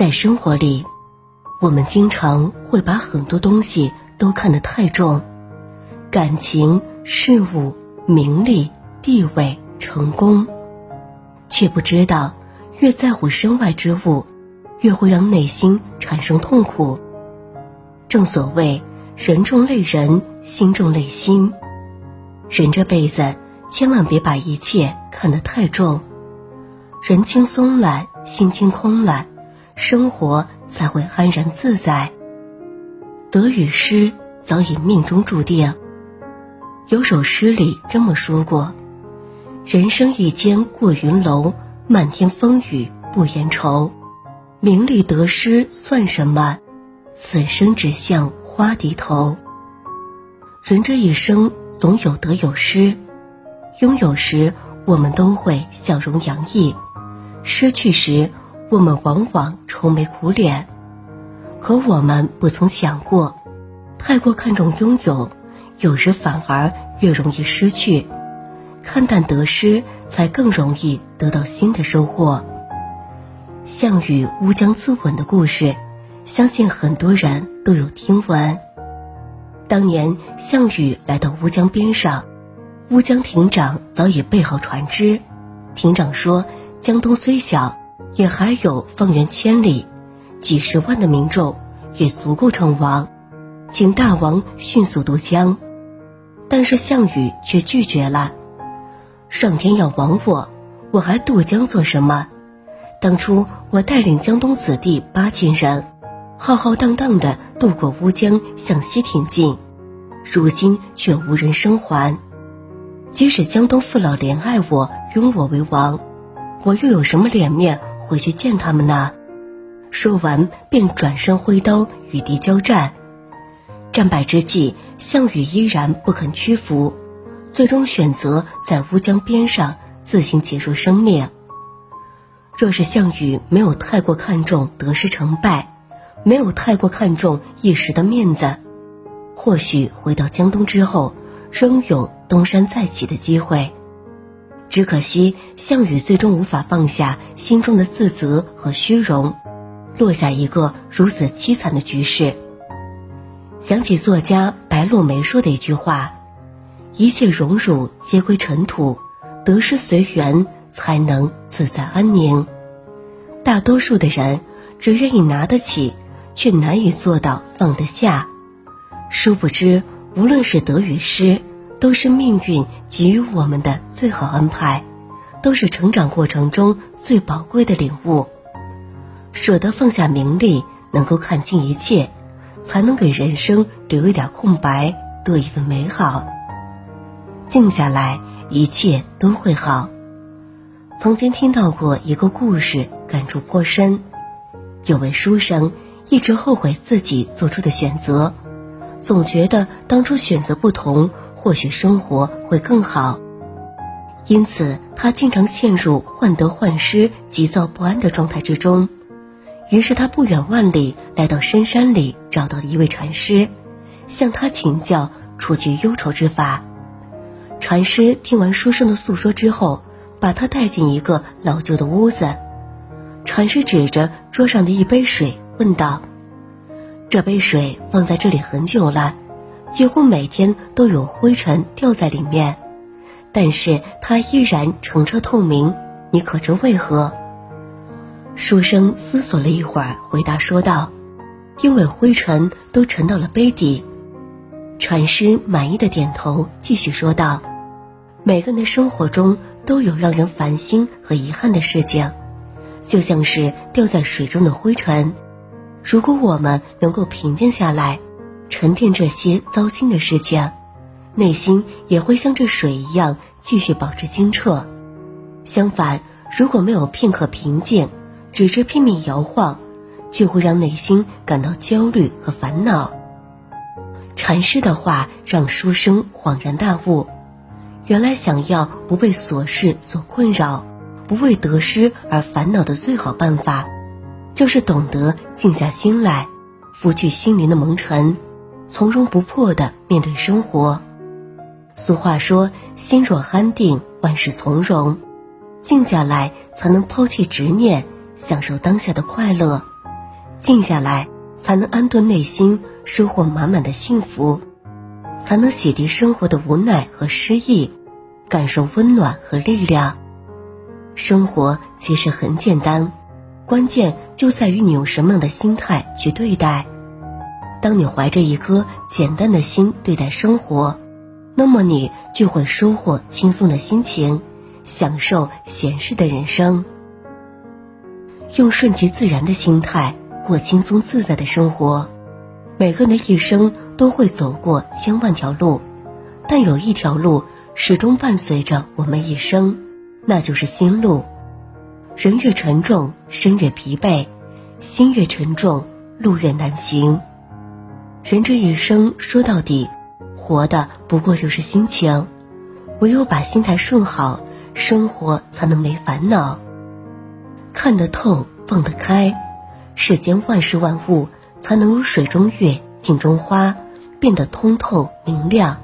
在生活里，我们经常会把很多东西都看得太重，感情、事物、名利、地位、成功，却不知道，越在乎身外之物，越会让内心产生痛苦。正所谓，人重累人，心重累心。人这辈子，千万别把一切看得太重。人轻松了，心轻空了，生活才会安然自在。得与失早已命中注定。有首诗里这么说过：“人生一间过云楼，漫天风雨不言愁。名利得失算什么？此生只向花低头。”人这一生总有得有失，拥有时我们都会笑容洋溢。失去时，我们往往愁眉苦脸。可我们不曾想过，太过看重拥有，有时反而越容易失去；看淡得失，才更容易得到新的收获。项羽乌江自刎的故事，相信很多人都有听闻。当年项羽来到乌江边上，乌江亭长早已备好船只。亭长说。江东虽小，也还有方圆千里，几十万的民众，也足够称王，请大王迅速渡江。但是项羽却拒绝了。上天要亡我，我还渡江做什么？当初我带领江东子弟八千人，浩浩荡荡的渡过乌江向西挺进，如今却无人生还。即使江东父老怜爱我，拥我为王。我又有什么脸面回去见他们呢？说完，便转身挥刀与敌交战。战败之际，项羽依然不肯屈服，最终选择在乌江边上自行结束生命。若是项羽没有太过看重得失成败，没有太过看重一时的面子，或许回到江东之后，仍有东山再起的机会。只可惜，项羽最终无法放下心中的自责和虚荣，落下一个如此凄惨的局势。想起作家白落梅说的一句话：“一切荣辱皆归尘土，得失随缘，才能自在安宁。”大多数的人只愿意拿得起，却难以做到放得下。殊不知，无论是得与失。都是命运给予我们的最好安排，都是成长过程中最宝贵的领悟。舍得放下名利，能够看清一切，才能给人生留一点空白，多一份美好。静下来，一切都会好。曾经听到过一个故事，感触颇深。有位书生一直后悔自己做出的选择，总觉得当初选择不同。或许生活会更好，因此他经常陷入患得患失、急躁不安的状态之中。于是他不远万里来到深山里，找到了一位禅师，向他请教除去忧愁之法。禅师听完书生的诉说之后，把他带进一个老旧的屋子。禅师指着桌上的一杯水，问道：“这杯水放在这里很久了。”几乎每天都有灰尘掉在里面，但是它依然澄澈透明。你可知为何？书生思索了一会儿，回答说道：“因为灰尘都沉到了杯底。”禅师满意的点头，继续说道：“每个人的生活中都有让人烦心和遗憾的事情，就像是掉在水中的灰尘。如果我们能够平静下来。”沉淀这些糟心的事情，内心也会像这水一样继续保持清澈。相反，如果没有片刻平静，只是拼命摇晃，就会让内心感到焦虑和烦恼。禅师的话让书生恍然大悟：原来想要不被琐事所困扰，不为得失而烦恼的最好办法，就是懂得静下心来，拂去心灵的蒙尘。从容不迫地面对生活。俗话说：“心若安定，万事从容。”静下来，才能抛弃执念，享受当下的快乐。静下来，才能安顿内心，收获满满的幸福，才能洗涤生活的无奈和失意，感受温暖和力量。生活其实很简单，关键就在于你用什么样的心态去对待。当你怀着一颗简单的心对待生活，那么你就会收获轻松的心情，享受闲适的人生。用顺其自然的心态过轻松自在的生活。每个人的一生都会走过千万条路，但有一条路始终伴随着我们一生，那就是心路。人越沉重，身越疲惫；心越沉重，路越难行。人这一生说到底，活的不过就是心情。唯有把心态顺好，生活才能没烦恼。看得透，放得开，世间万事万物才能如水中月、镜中花，变得通透明亮。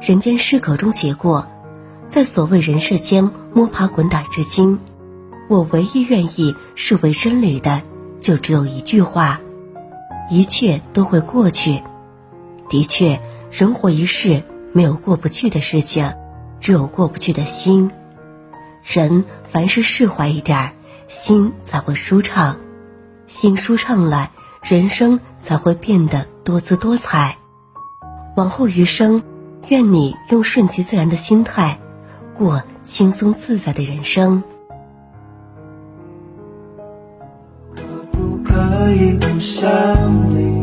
人间失格中写过，在所谓人世间摸爬滚打至今，我唯一愿意视为真理的，就只有一句话。一切都会过去。的确，人活一世，没有过不去的事情，只有过不去的心。人凡事释怀一点，心才会舒畅。心舒畅了，人生才会变得多姿多彩。往后余生，愿你用顺其自然的心态，过轻松自在的人生。以不想你，